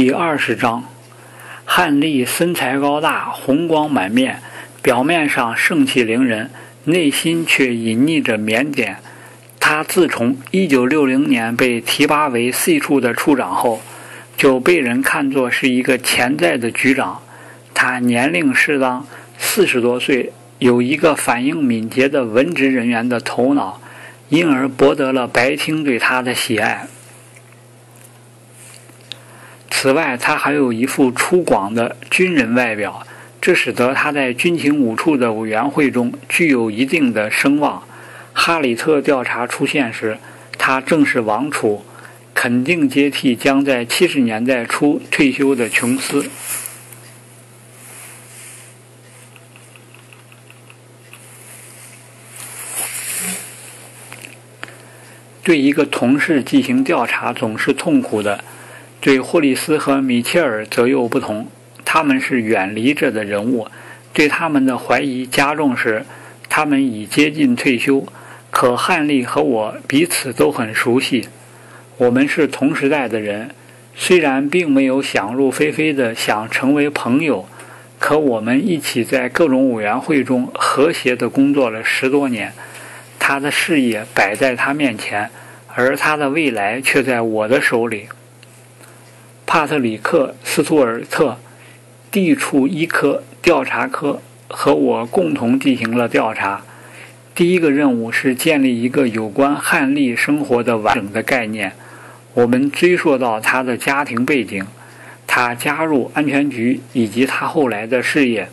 第二十章，汉丽身材高大，红光满面，表面上盛气凌人，内心却隐匿着腼腆。他自从1960年被提拔为 C 处的处长后，就被人看作是一个潜在的局长。他年龄适当，四十多岁，有一个反应敏捷的文职人员的头脑，因而博得了白厅对他的喜爱。此外，他还有一副粗犷的军人外表，这使得他在军情五处的委员会中具有一定的声望。哈里特调查出现时，他正是王储，肯定接替将在七十年代初退休的琼斯。对一个同事进行调查总是痛苦的。对霍利斯和米切尔则又不同，他们是远离着的人物。对他们的怀疑加重时，他们已接近退休。可汉利和我彼此都很熟悉，我们是同时代的人，虽然并没有想入非非的想成为朋友，可我们一起在各种委员会中和谐地工作了十多年。他的事业摆在他面前，而他的未来却在我的手里。帕特里克·斯图尔特，地处医科调查科和我共同进行了调查。第一个任务是建立一个有关汉利生活的完整的概念。我们追溯到他的家庭背景，他加入安全局以及他后来的事业。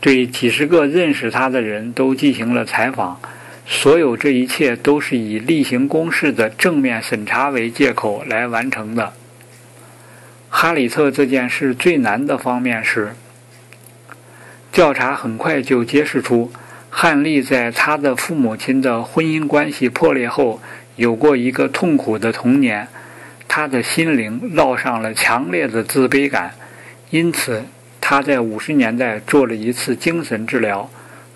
对几十个认识他的人都进行了采访。所有这一切都是以例行公事的正面审查为借口来完成的。哈里特这件事最难的方面是，调查很快就揭示出，汉利在他的父母亲的婚姻关系破裂后，有过一个痛苦的童年，他的心灵烙上了强烈的自卑感，因此他在五十年代做了一次精神治疗。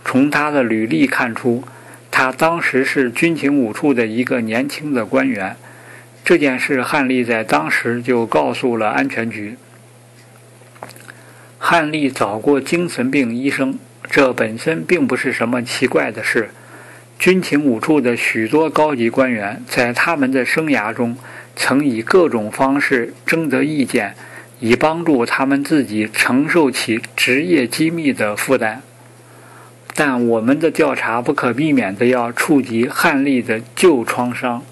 从他的履历看出，他当时是军情五处的一个年轻的官员。这件事，汉利在当时就告诉了安全局。汉利找过精神病医生，这本身并不是什么奇怪的事。军情五处的许多高级官员在他们的生涯中，曾以各种方式征得意见，以帮助他们自己承受起职业机密的负担。但我们的调查不可避免地要触及汉利的旧创伤。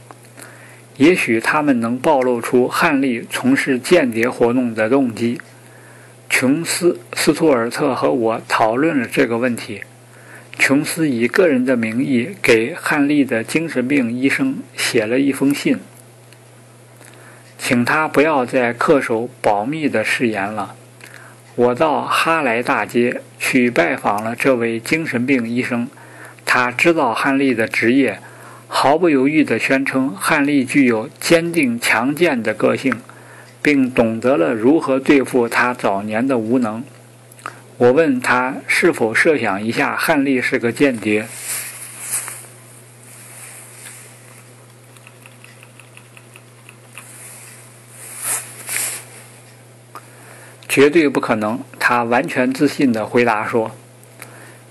也许他们能暴露出汉利从事间谍活动的动机。琼斯·斯图尔特和我讨论了这个问题。琼斯以个人的名义给汉利的精神病医生写了一封信，请他不要再恪守保密的誓言了。我到哈莱大街去拜访了这位精神病医生，他知道汉利的职业。毫不犹豫地宣称，汉利具有坚定强健的个性，并懂得了如何对付他早年的无能。我问他是否设想一下，汉利是个间谍。绝对不可能，他完全自信地回答说，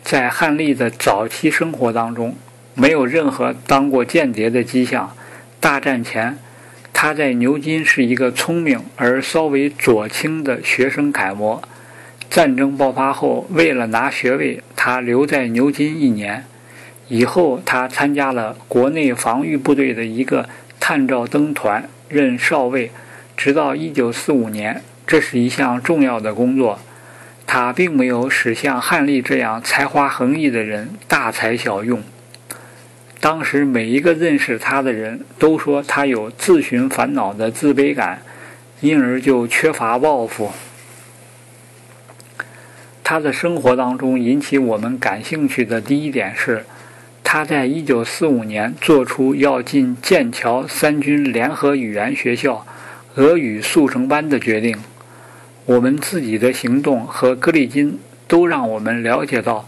在汉利的早期生活当中。没有任何当过间谍的迹象。大战前，他在牛津是一个聪明而稍微左倾的学生楷模。战争爆发后，为了拿学位，他留在牛津一年。以后，他参加了国内防御部队的一个探照灯团，任少尉，直到1945年。这是一项重要的工作。他并没有使像汉利这样才华横溢的人大材小用。当时每一个认识他的人都说他有自寻烦恼的自卑感，因而就缺乏抱负。他的生活当中引起我们感兴趣的第一点是，他在1945年做出要进剑桥三军联合语言学校俄语速成班的决定。我们自己的行动和格里金都让我们了解到。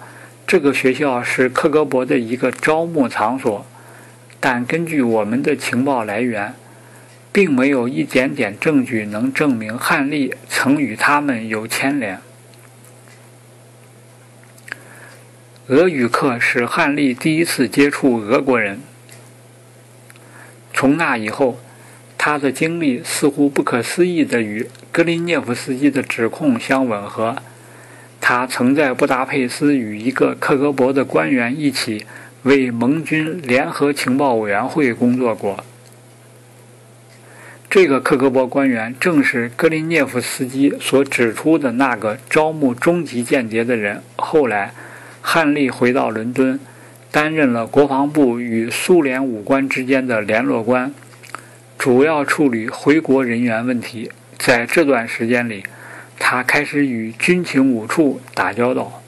这个学校是克格勃的一个招募场所，但根据我们的情报来源，并没有一点点证据能证明汉利曾与他们有牵连。俄语课是汉利第一次接触俄国人。从那以后，他的经历似乎不可思议地与格林涅夫斯基的指控相吻合。他曾在布达佩斯与一个克格勃的官员一起为盟军联合情报委员会工作过。这个克格勃官员正是格林涅夫斯基所指出的那个招募终极间谍的人。后来，汉利回到伦敦，担任了国防部与苏联武官之间的联络官，主要处理回国人员问题。在这段时间里，他开始与军情五处打交道。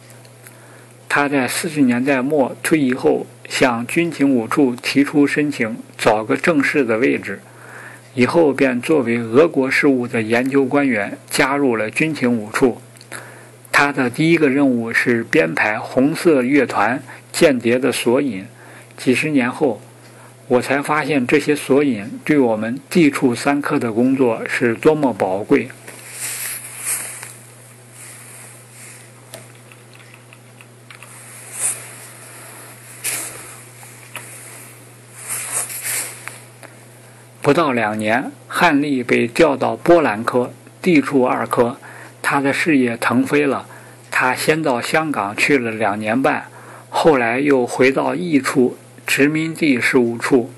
他在四十年代末退役后，向军情五处提出申请，找个正式的位置。以后便作为俄国事务的研究官员加入了军情五处。他的第一个任务是编排红色乐团间谍的索引。几十年后，我才发现这些索引对我们地处三科的工作是多么宝贵。不到两年，汉利被调到波兰科地处二科，他的事业腾飞了。他先到香港去了两年半，后来又回到义处殖民地事务处，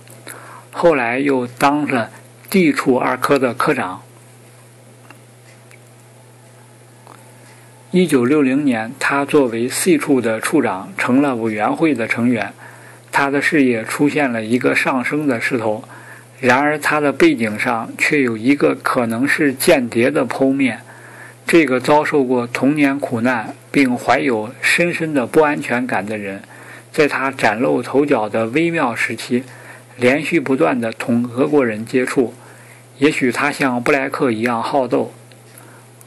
后来又当了地处二科的科长。一九六零年，他作为 C 处的处长，成了委员会的成员。他的事业出现了一个上升的势头。然而，他的背景上却有一个可能是间谍的剖面。这个遭受过童年苦难并怀有深深的不安全感的人，在他崭露头角的微妙时期，连续不断地同俄国人接触。也许他像布莱克一样好斗，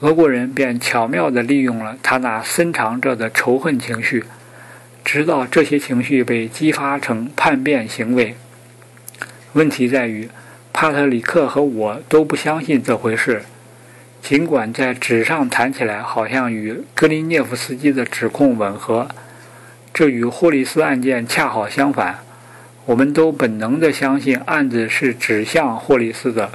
俄国人便巧妙地利用了他那深藏着的仇恨情绪，直到这些情绪被激发成叛变行为。问题在于，帕特里克和我都不相信这回事。尽管在纸上谈起来好像与格林涅夫斯基的指控吻合，这与霍利斯案件恰好相反。我们都本能地相信案子是指向霍利斯的，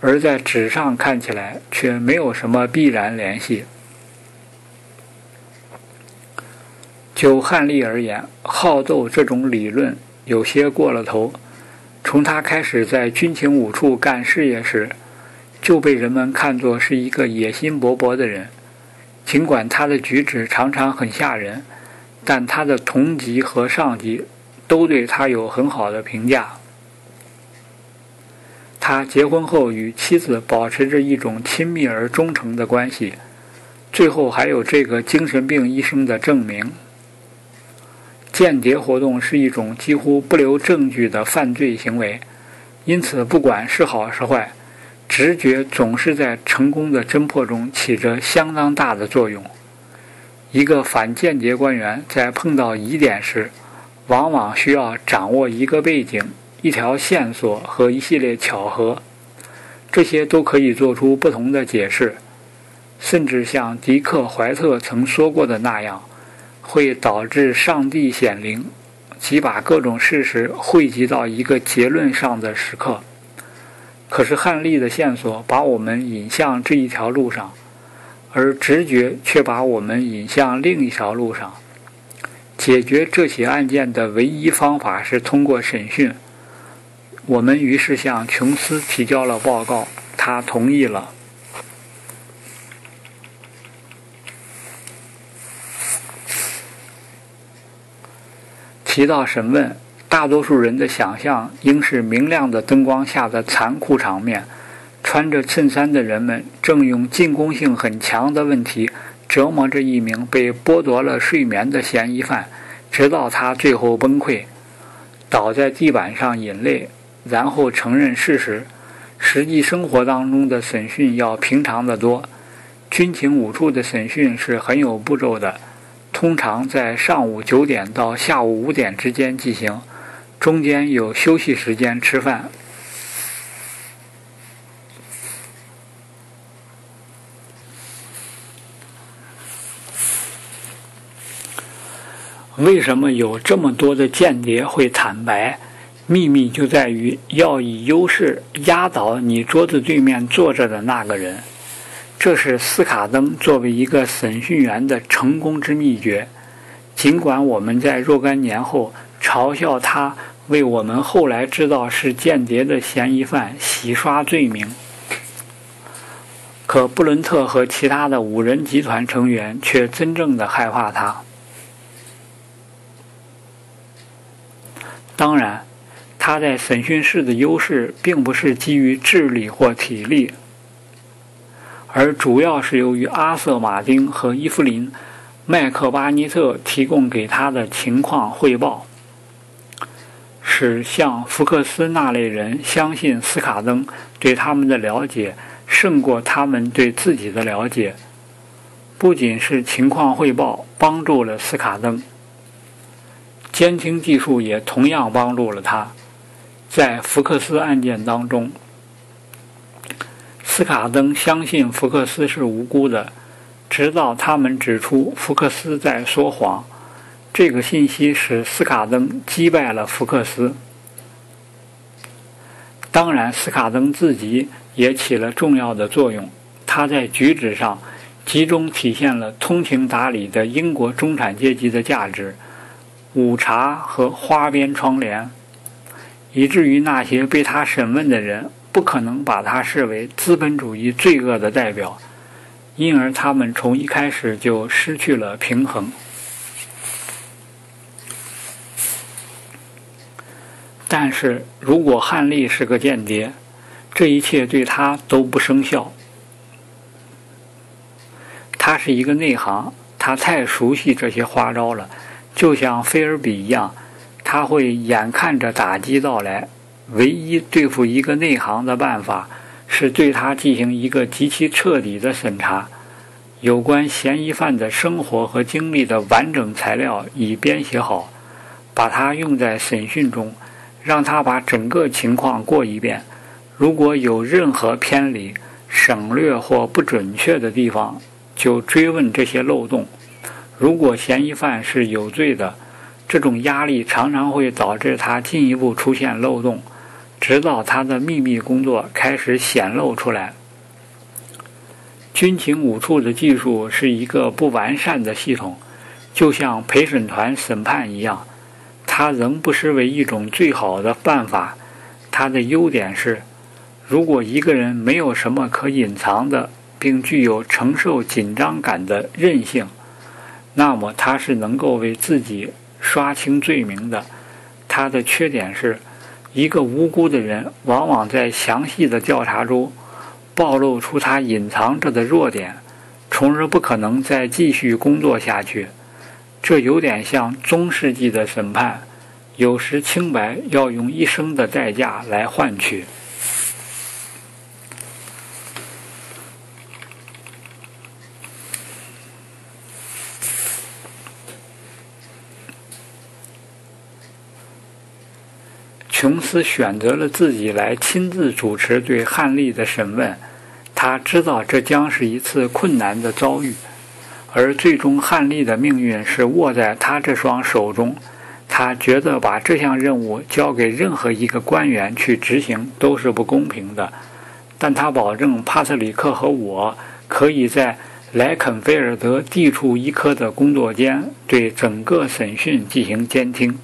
而在纸上看起来却没有什么必然联系。就汉利而言，好斗这种理论有些过了头。从他开始在军情五处干事业时，就被人们看作是一个野心勃勃的人。尽管他的举止常常很吓人，但他的同级和上级都对他有很好的评价。他结婚后与妻子保持着一种亲密而忠诚的关系，最后还有这个精神病医生的证明。间谍活动是一种几乎不留证据的犯罪行为，因此不管是好是坏，直觉总是在成功的侦破中起着相当大的作用。一个反间谍官员在碰到疑点时，往往需要掌握一个背景、一条线索和一系列巧合，这些都可以做出不同的解释，甚至像迪克·怀特曾说过的那样。会导致上帝显灵，即把各种事实汇集到一个结论上的时刻。可是汉利的线索把我们引向这一条路上，而直觉却把我们引向另一条路上。解决这起案件的唯一方法是通过审讯。我们于是向琼斯提交了报告，他同意了。提到审问，大多数人的想象应是明亮的灯光下的残酷场面。穿着衬衫的人们正用进攻性很强的问题折磨着一名被剥夺了睡眠的嫌疑犯，直到他最后崩溃，倒在地板上饮泪，然后承认事实。实际生活当中的审讯要平常的多。军情五处的审讯是很有步骤的。通常在上午九点到下午五点之间进行中间有休息时间吃饭。为什么有这么多的间谍会坦白？秘密就在于要以优势压倒你桌子对面坐着的那个人。这是斯卡登作为一个审讯员的成功之秘诀。尽管我们在若干年后嘲笑他为我们后来知道是间谍的嫌疑犯洗刷罪名，可布伦特和其他的五人集团成员却真正的害怕他。当然，他在审讯室的优势并不是基于智力或体力，而主要是由于阿瑟·马丁和伊芙琳·麦克巴尼特提供给他的情况汇报，使像福克斯那类人相信斯卡登对他们的了解胜过他们对自己的了解。不仅是情况汇报帮助了斯卡登。监听技术也同样帮助了他。在福克斯案件当中，斯卡登相信福克斯是无辜的，直到他们指出福克斯在说谎。这个信息使斯卡登击败了福克斯。当然，斯卡登自己也起了重要的作用。他在举止上集中体现了通情达理的英国中产阶级的价值。午茶和花边窗帘，以至于那些被他审问的人不可能把他视为资本主义罪恶的代表，因而他们从一开始就失去了平衡。但是如果汉利是个间谍，这一切对他都不生效。他是一个内行，他太熟悉这些花招了。就像菲尔比一样，他会眼看着打击到来。唯一对付一个内行的办法，是对他进行一个极其彻底的审查。有关嫌疑犯的生活和经历的完整材料已编写好，把它用在审讯中，让他把整个情况过一遍。如果有任何偏离、省略或不准确的地方，就追问这些漏洞。如果嫌疑犯是有罪的，这种压力常常会导致他进一步出现漏洞，直到他的秘密工作开始显露出来。军情五处的技术是一个不完善的系统，就像陪审团审判一样，它仍不失为一种最好的办法。它的优点是，如果一个人没有什么可隐藏的，并具有承受紧张感的韧性。那么他是能够为自己刷清罪名的。他的缺点是，一个无辜的人往往在详细的调查中暴露出他隐藏着的弱点，从而不可能再继续工作下去。这有点像中世纪的审判，有时清白要用一生的代价来换取。琼斯选择了自己来亲自主持对汉利的审问，他知道这将是一次困难的遭遇，而最终汉利的命运是握在他这双手中。他觉得把这项任务交给任何一个官员去执行都是不公平的，但他保证帕特里克和我可以在莱肯菲尔德地处一科的工作间对整个审讯进行监听。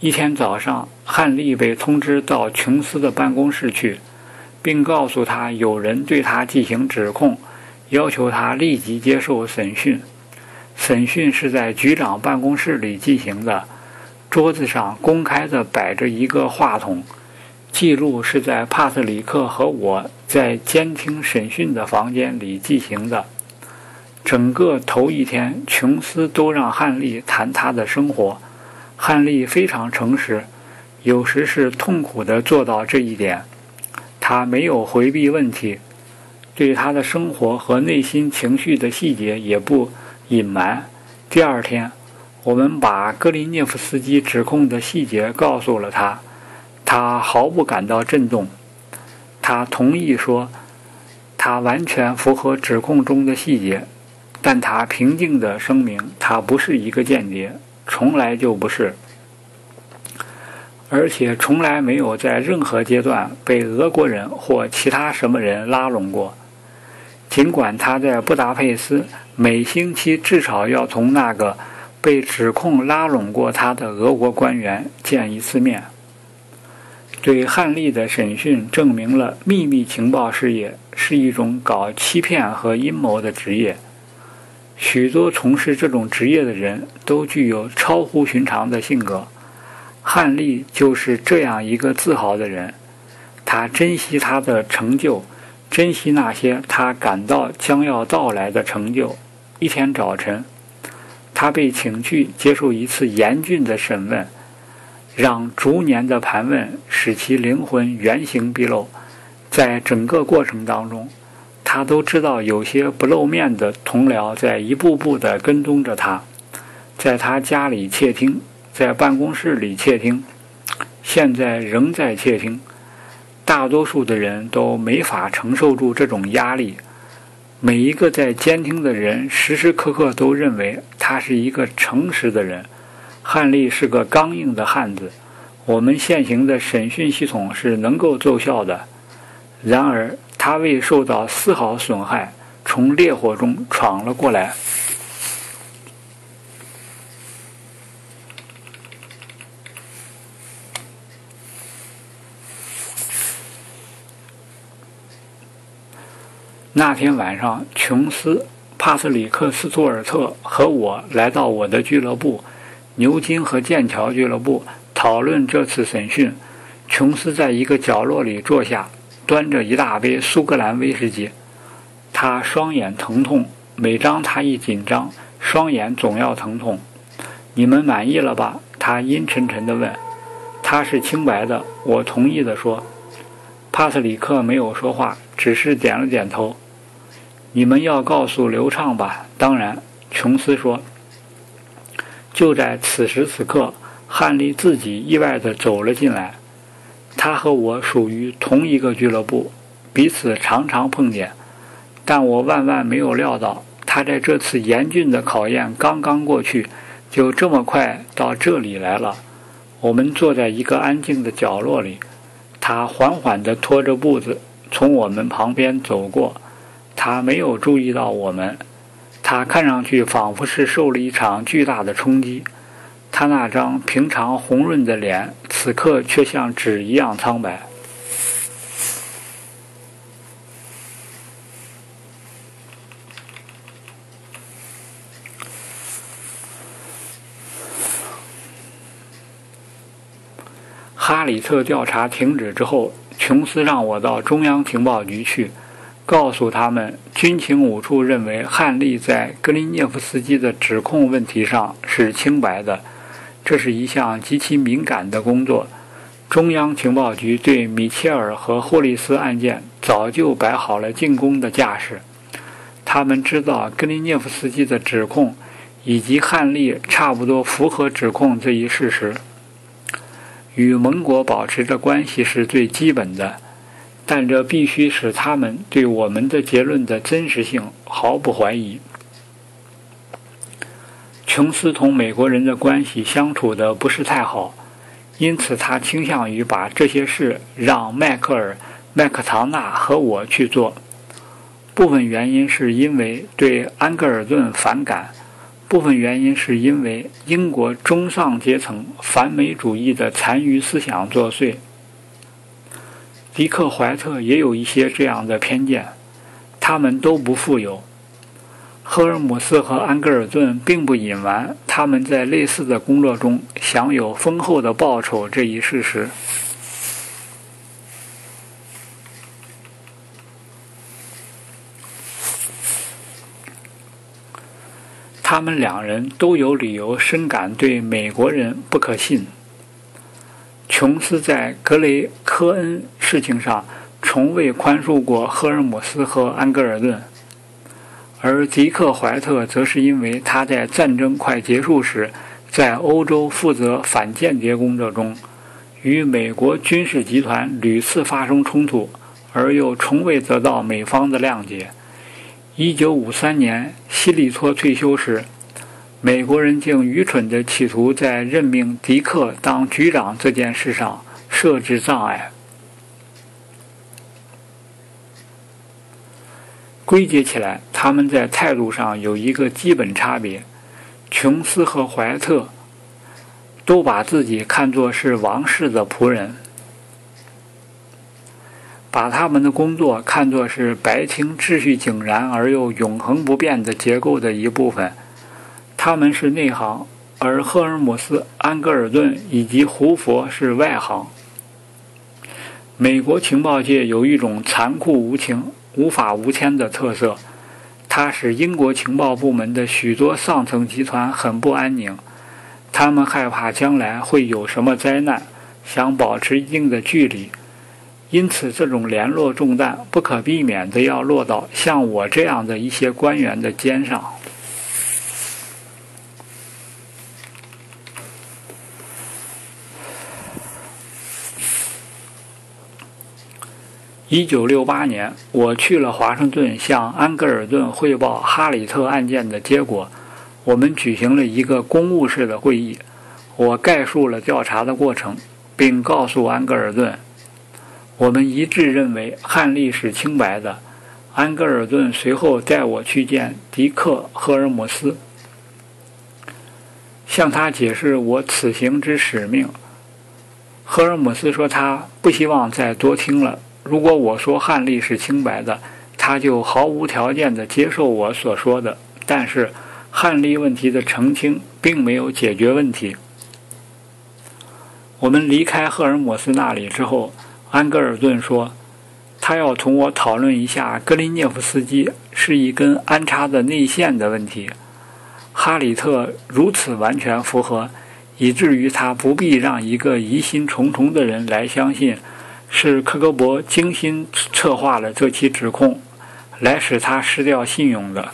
一天早上，汉利被通知到琼斯的办公室去，并告诉他有人对他进行指控，要求他立即接受审讯。审讯是在局长办公室里进行的，桌子上公开的摆着一个话筒，记录是在帕特里克和我在监听审讯的房间里进行的。整个头一天，琼斯都让汉利谈他的生活。汉利非常诚实，有时是痛苦地做到这一点。他没有回避问题，对他的生活和内心情绪的细节也不隐瞒。第二天，我们把格林涅夫斯基指控的细节告诉了他，他毫不感到震动。他同意说，他完全符合指控中的细节。但他平静地声明，他不是一个间谍，从来就不是，而且从来没有在任何阶段被俄国人或其他什么人拉拢过。尽管他在布达佩斯每星期至少要同那个被指控拉拢过他的俄国官员见一次面。对汉利的审讯证明了秘密情报事业是一种搞欺骗和阴谋的职业。许多从事这种职业的人都具有超乎寻常的性格。汉利就是这样一个自豪的人。他珍惜他的成就，珍惜那些他感到将要到来的成就。一天早晨，他被请去接受一次严峻的审问。让逐年的盘问使其灵魂原形毕露，在整个过程当中，他都知道有些不露面的同僚在一步步地跟踪着他，在他家里窃听，在办公室里窃听，现在仍在窃听。大多数的人都没法承受住这种压力。每一个在监听的人时时刻刻都认为他是一个诚实的人。汉利是个刚硬的汉子，我们现行的审讯系统是能够奏效的。然而，他未受到丝毫损害，从烈火中闯了过来。那天晚上，琼斯、帕斯里克·斯图尔特和我来到我的俱乐部。牛津和剑桥俱乐部讨论这次审讯。琼斯在一个角落里坐下，端着一大杯苏格兰威士忌。他双眼疼痛，每当他一紧张，双眼总要疼痛。你们满意了吧？他阴沉沉地问。他是清白的，我同意地说。帕特里克没有说话，只是点了点头。你们要告诉刘畅吧？当然，琼斯说。就在此时此刻，汉利自己意外地走了进来。他和我属于同一个俱乐部，彼此常常碰见。但我万万没有料到，他在这次严峻的考验刚刚过去，就这么快到这里来了。我们坐在一个安静的角落里，他缓缓地拖着步子从我们旁边走过。他没有注意到我们。他看上去仿佛是受了一场巨大的冲击，他那张平常红润的脸，此刻却像纸一样苍白。哈里特调查停止之后，琼斯让我到中央情报局去。告诉他们，军情五处认为汉利在格林涅夫斯基的指控问题上是清白的。这是一项极其敏感的工作。中央情报局对米切尔和霍利斯案件早就摆好了进攻的架势。他们知道格林涅夫斯基的指控以及汉利差不多符合指控这一事实。与盟国保持着关系是最基本的。但这必须使他们对我们的结论的真实性毫不怀疑。琼斯同美国人的关系相处的不是太好，因此他倾向于把这些事让迈克尔·麦克唐纳和我去做。部分原因是因为对安格尔顿反感，部分原因是因为英国中上阶层反美主义的残余思想作祟。迪克·怀特也有一些这样的偏见，他们都不富有。赫尔姆斯和安格尔顿并不隐瞒他们在类似的工作中享有丰厚的报酬这一事实。他们两人都有理由深感对美国人不可信。琼斯在格雷科恩事情上从未宽恕过赫尔姆斯和安格尔顿，而迪克·怀特则是因为他在战争快结束时在欧洲负责反间谍工作中，与美国军事集团屡次发生冲突，而又从未得到美方的谅解，一九五三年，希里托退休时，美国人竟愚蠢地企图在任命迪克当局长这件事上设置障碍。归结起来，他们在态度上有一个基本差别：琼斯和怀特都把自己看作是王室的仆人。把他们的工作看作是白厅秩序井然而又永恒不变的结构的一部分，他们是内行，而赫尔姆斯、安格尔顿以及胡佛是外行。美国情报界有一种残酷无情、无法无天的特色，它使英国情报部门的许多上层集团很不安宁，他们害怕将来会有什么灾难，想保持一定的距离。因此，这种联络重担不可避免地要落到像我这样的一些官员的肩上。一九六八年，我去了华盛顿，向安格尔顿汇报哈里特案件的结果。我们举行了一个公务式的会议，我概述了调查的过程，并告诉安格尔顿。我们一致认为汉利是清白的。安格尔顿随后带我去见迪克·赫尔姆斯，向他解释我此行之使命。赫尔姆斯说他不希望再多听了。如果我说汉利是清白的，他就毫无条件地接受我所说的。但是汉利问题的澄清并没有解决问题。我们离开赫尔姆斯那里之后。安格尔顿说：“他要同我讨论一下格林涅夫斯基是一根安插的内线的问题。哈里特如此完全符合，以至于他不必让一个疑心重重的人来相信是克格勃精心策划了这起指控，来使他失掉信用的。”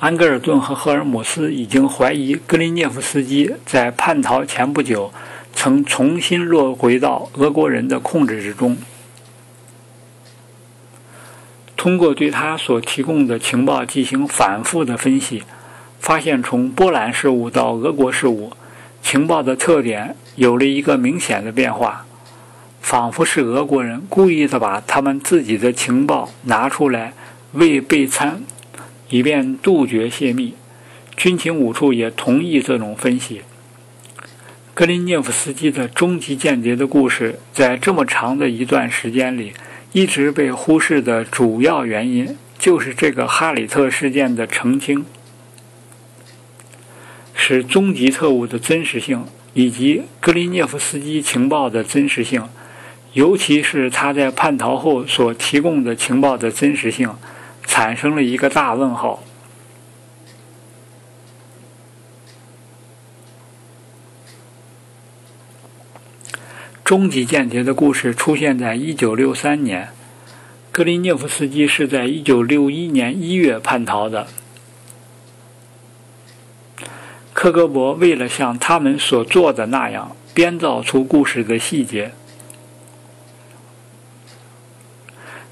安格尔顿和赫尔姆斯已经怀疑格林涅夫斯基在叛逃前不久曾重新落回到俄国人的控制之中。通过对他所提供的情报进行反复的分析，发现从波兰事务到俄国事务，情报的特点有了一个明显的变化，仿佛是俄国人故意的把他们自己的情报拿出来为备餐。以便杜绝泄密，军情五处也同意这种分析。格林涅夫斯基的终极间谍的故事，在这么长的一段时间里一直被忽视的主要原因，就是这个哈里特事件的澄清，使终极特务的真实性以及格林涅夫斯基情报的真实性，尤其是他在叛逃后所提供的情报的真实性。产生了一个大问号。终极间谍的故事出现在一九六三年，格林涅夫斯基是在一九六一年一月叛逃的。克格勃为了像他们所做的那样编造出故事的细节。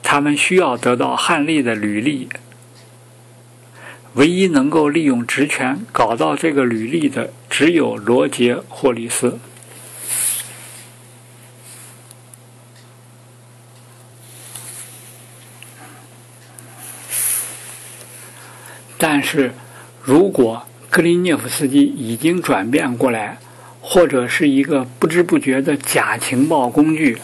他们需要得到汉利的履历，唯一能够利用职权搞到这个履历的只有罗杰·霍利斯。但是，如果格林涅夫斯基已经转变过来，或者是一个不知不觉的假情报工具。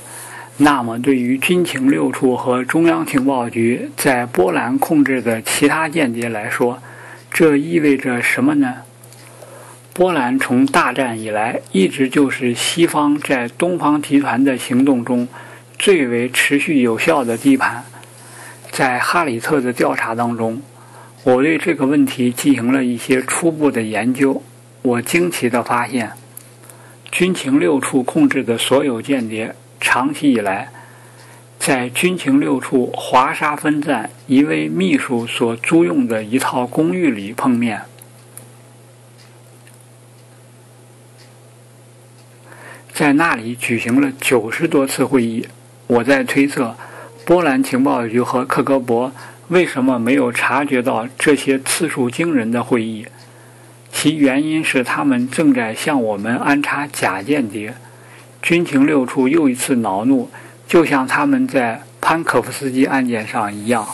那么，对于军情六处和中央情报局在波兰控制的其他间谍来说，这意味着什么呢？波兰从大战以来一直就是西方在东方集团的行动中最为持续有效的地盘。在哈里特的调查当中，我对这个问题进行了一些初步的研究。我惊奇地发现，军情六处控制的所有间谍。长期以来，在军情六处华沙分站一位秘书所租用的一套公寓里碰面。在那里举行了九十多次会议。我在推测，波兰情报局和克格勃为什么没有察觉到这些次数惊人的会议？其原因是他们正在向我们安插假间谍。军情六处又一次恼怒，就像他们在潘可夫斯基案件上一样。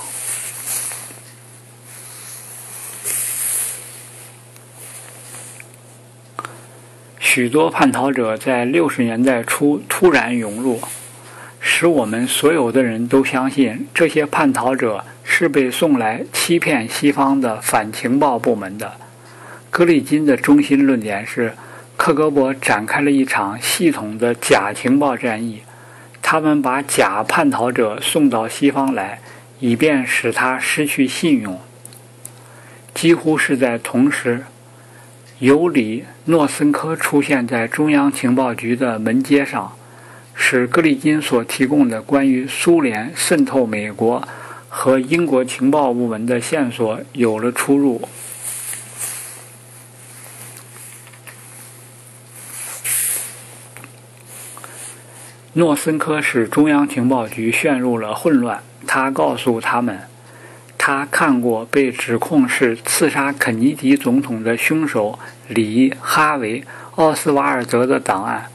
许多叛逃者在六十年代初突然涌入，使我们所有的人都相信这些叛逃者是被送来欺骗西方的反情报部门的。格里金的中心论点是，克格勃展开了一场系统的假情报战役，他们把假叛逃者送到西方来，以便使他失去信用。几乎是在同时。尤里诺森科出现在中央情报局的门阶上，使格里金所提供的关于苏联渗透美国和英国情报部门的线索有了出入。诺森科使中央情报局陷入了混乱。他告诉他们。他看过被指控是刺杀肯尼迪总统的凶手里·哈维·奥斯瓦尔德的档案。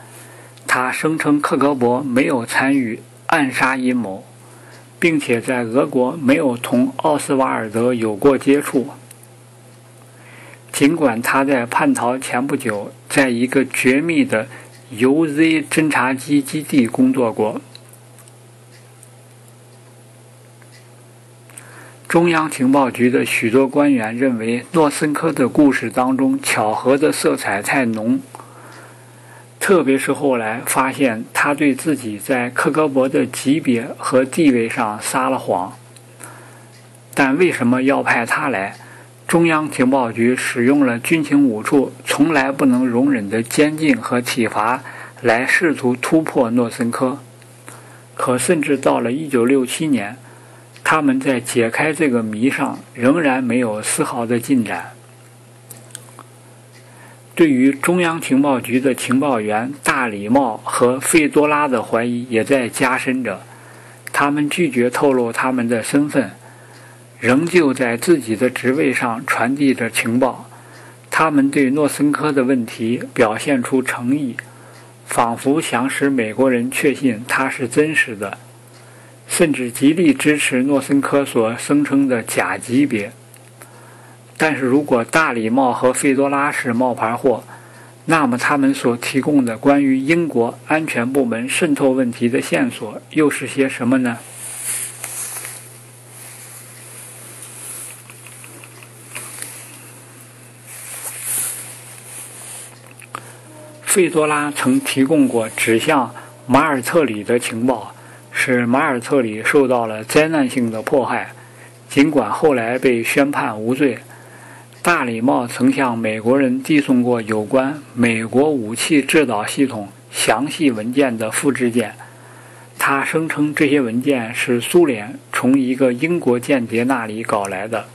他声称克格勃没有参与暗杀阴谋，并且在俄国没有同奥斯瓦尔德有过接触。尽管他在叛逃前不久在一个绝密的 UZ 侦察机基地工作过。中央情报局的许多官员认为，诺森科的故事当中巧合的色彩太浓，特别是后来发现他对自己在克格勃的级别和地位上撒了谎。但为什么要派他来？中央情报局使用了军情五处从来不能容忍的监禁和体罚来试图突破诺森科。可甚至到了1967年。他们在解开这个谜上仍然没有丝毫的进展。对于中央情报局的情报员大礼帽和费多拉的怀疑也在加深着。他们拒绝透露他们的身份，仍旧在自己的职位上传递着情报。他们对诺森科的问题表现出诚意，仿佛想使美国人确信他是真实的。甚至极力支持诺森科所声称的假级别。但是如果大礼帽和费多拉是冒牌货，那么他们所提供的关于英国安全部门渗透问题的线索又是些什么呢？费多拉曾提供过指向马尔特里的情报。使马尔特里受到了灾难性的迫害，尽管后来被宣判无罪。大礼帽曾向美国人递送过有关美国武器制导系统详细文件的复制件，他声称这些文件是苏联从一个英国间谍那里搞来的。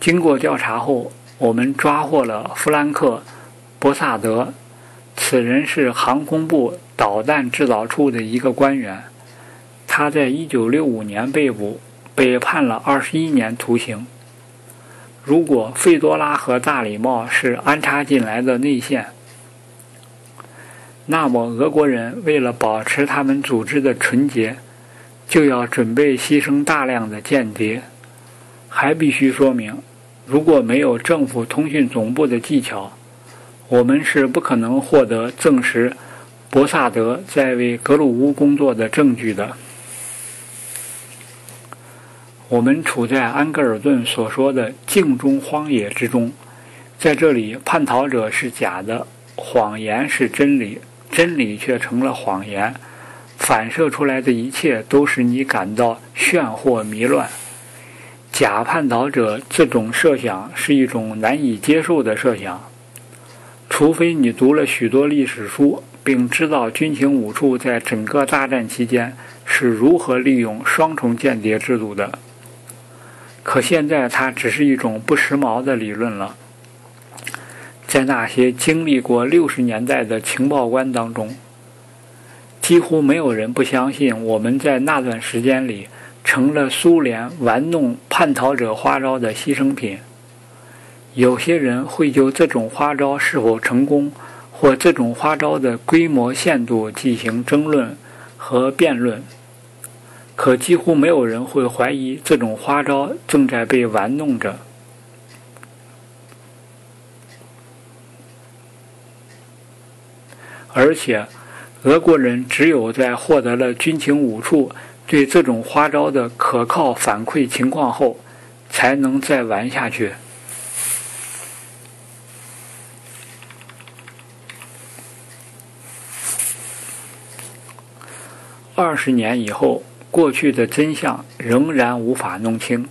经过调查后，我们抓获了弗兰克·博萨德，此人是航空部。导弹制造处的一个官员，他在1965年被捕，被判了21年徒刑。如果费多拉和大礼帽是安插进来的内线，那么俄国人为了保持他们组织的纯洁，就要准备牺牲大量的间谍。还必须说明，如果没有政府通讯总部的技巧，我们是不可能获得证实。博萨德在为格鲁乌工作的证据的。我们处在安格尔顿所说的“镜中荒野”之中，在这里，叛逃者是假的，谎言是真理，真理却成了谎言，反射出来的一切都使你感到炫惑迷乱。假叛逃者这种设想是一种难以接受的设想，除非你读了许多历史书。并知道军情五处在整个大战期间是如何利用双重间谍制度的。可现在它只是一种不时髦的理论了。在那些经历过六十年代的情报官当中，几乎没有人不相信我们在那段时间里成了苏联玩弄叛逃者花招的牺牲品。有些人会就这种花招是否成功，或这种花招的规模限度进行争论和辩论，可几乎没有人会怀疑这种花招正在被玩弄着。而且，俄国人只有在获得了军情五处对这种花招的可靠反馈情况后，才能再玩下去。二十年以后，过去的真相仍然无法弄清。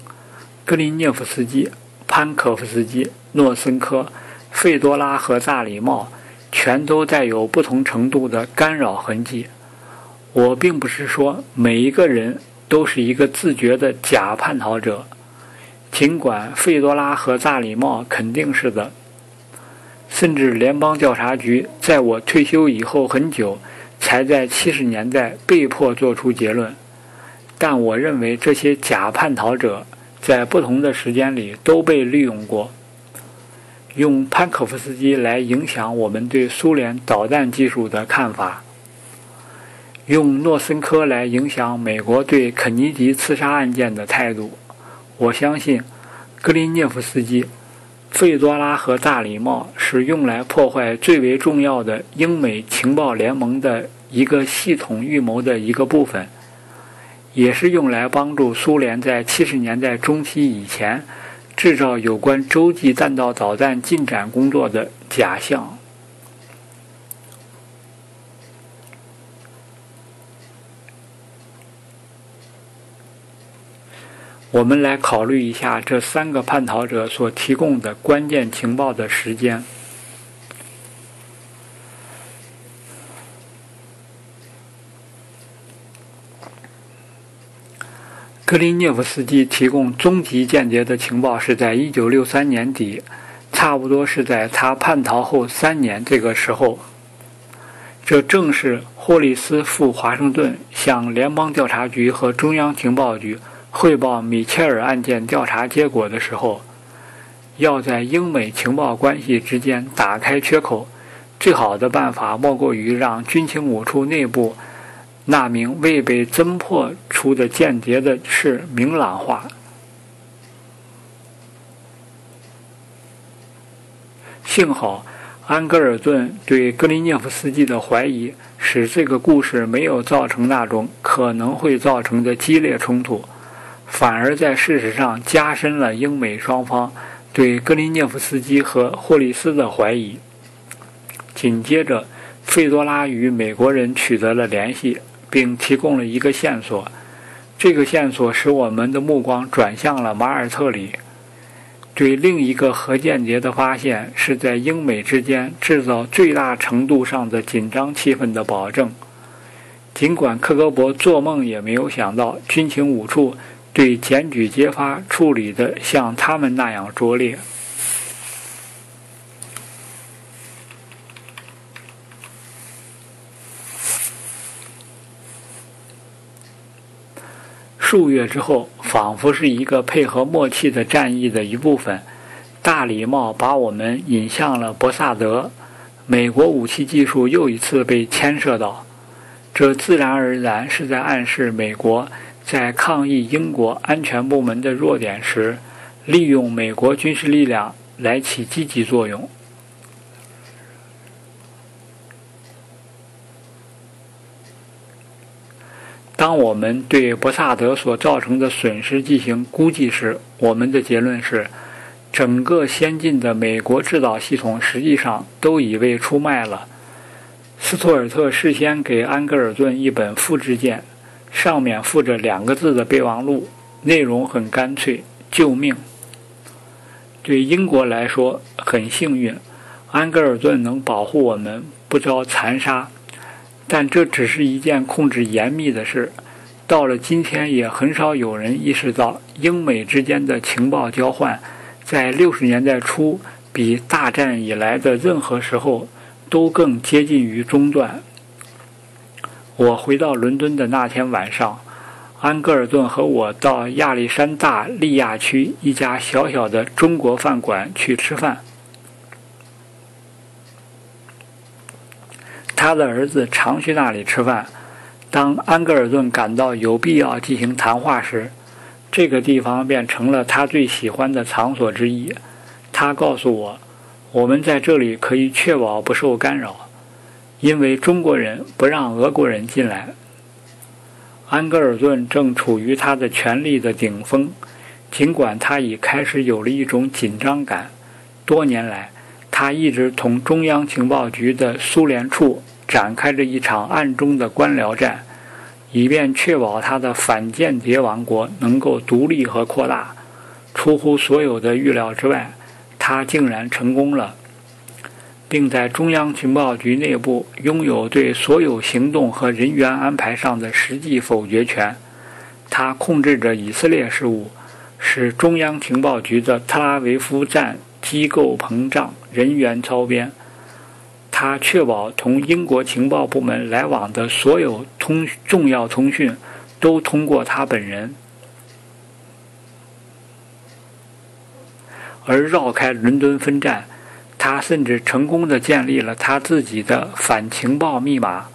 格林涅夫斯基、潘可夫斯基、诺森科、费多拉和萨里茂。全都带有不同程度的干扰痕迹。我并不是说每一个人都是一个自觉的假叛逃者，尽管费多拉和萨里茂肯定是的，甚至联邦调查局在我退休以后很久，才在七十年代被迫做出结论。但我认为这些假叛逃者在不同的时间里都被利用过。用潘可夫斯基来影响我们对苏联导弹技术的看法，用诺森科来影响美国对肯尼迪刺杀案件的态度。我相信，格林涅夫斯基、费多拉和大礼帽是用来破坏最为重要的英美情报联盟的一个系统预谋的一个部分，也是用来帮助苏联在七十年代中期以前。制造有关洲际弹道导弹进展工作的假象。我们来考虑一下这三个叛逃者所提供的关键情报的时间。格林涅夫斯基提供终极间谍的情报是在1963年底，差不多是在他叛逃后三年这个时候。这正是霍利斯赴华盛顿向联邦调查局和中央情报局汇报米切尔案件调查结果的时候。要在英美情报关系之间打开缺口，最好的办法莫过于让军情五处内部。那名未被侦破出的间谍的事明朗化。幸好，安格尔顿对格林涅夫斯基的怀疑，使这个故事没有造成那种可能会造成的激烈冲突，反而在事实上加深了英美双方对格林涅夫斯基和霍利斯的怀疑。紧接着，费多拉与美国人取得了联系。并提供了一个线索，这个线索使我们的目光转向了马尔特里。对另一个核间谍的发现，是在英美之间制造最大程度上的紧张气氛的保证。尽管克格勃做梦也没有想到，军情五处对检举揭发处理的像他们那样拙劣。数月之后，仿佛是一个配合默契的战役的一部分，大礼帽把我们引向了博萨德。美国武器技术又一次被牵涉到，这自然而然是在暗示美国在抗议英国安全部门的弱点时，利用美国军事力量来起积极作用。当我们对博萨德所造成的损失进行估计时，我们的结论是，整个先进的美国制导系统实际上都已被出卖了。斯图尔特事先给安格尔顿一本复制件，上面附着两个字的备忘录，内容很干脆：“救命。”对英国来说很幸运，安格尔顿能保护我们不遭残杀。但这只是一件控制严密的事。到了今天，也很少有人意识到，英美之间的情报交换，在六十年代初比大战以来的任何时候都更接近于中断。我回到伦敦的那天晚上，安格尔顿和我到亚历山大利亚区一家小小的中国饭馆去吃饭。他的儿子常去那里吃饭。当安格尔顿感到有必要进行谈话时，这个地方便成了他最喜欢的场所之一。他告诉我，我们在这里可以确保不受干扰。因为中国人不让俄国人进来。安格尔顿正处于他的权力的顶峰，尽管他已开始有了一种紧张感。多年来，他一直同中央情报局的苏联处展开着一场暗中的官僚战，以便确保他的反间谍王国能够独立和扩大。出乎所有的预料之外，他竟然成功了。并在中央情报局内部拥有对所有行动和人员安排上的实际否决权。他控制着以色列事务，使中央情报局的特拉维夫站机构膨胀，人员超编。他确保同英国情报部门来往的所有通重要通讯都通过他本人，而绕开伦敦分站。他甚至成功地建立了他自己的反情报密码，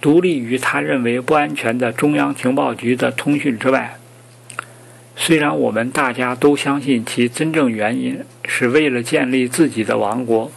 独立于他认为不安全的中央情报局的通讯之外。虽然我们大家都相信其真正原因是为了建立自己的王国，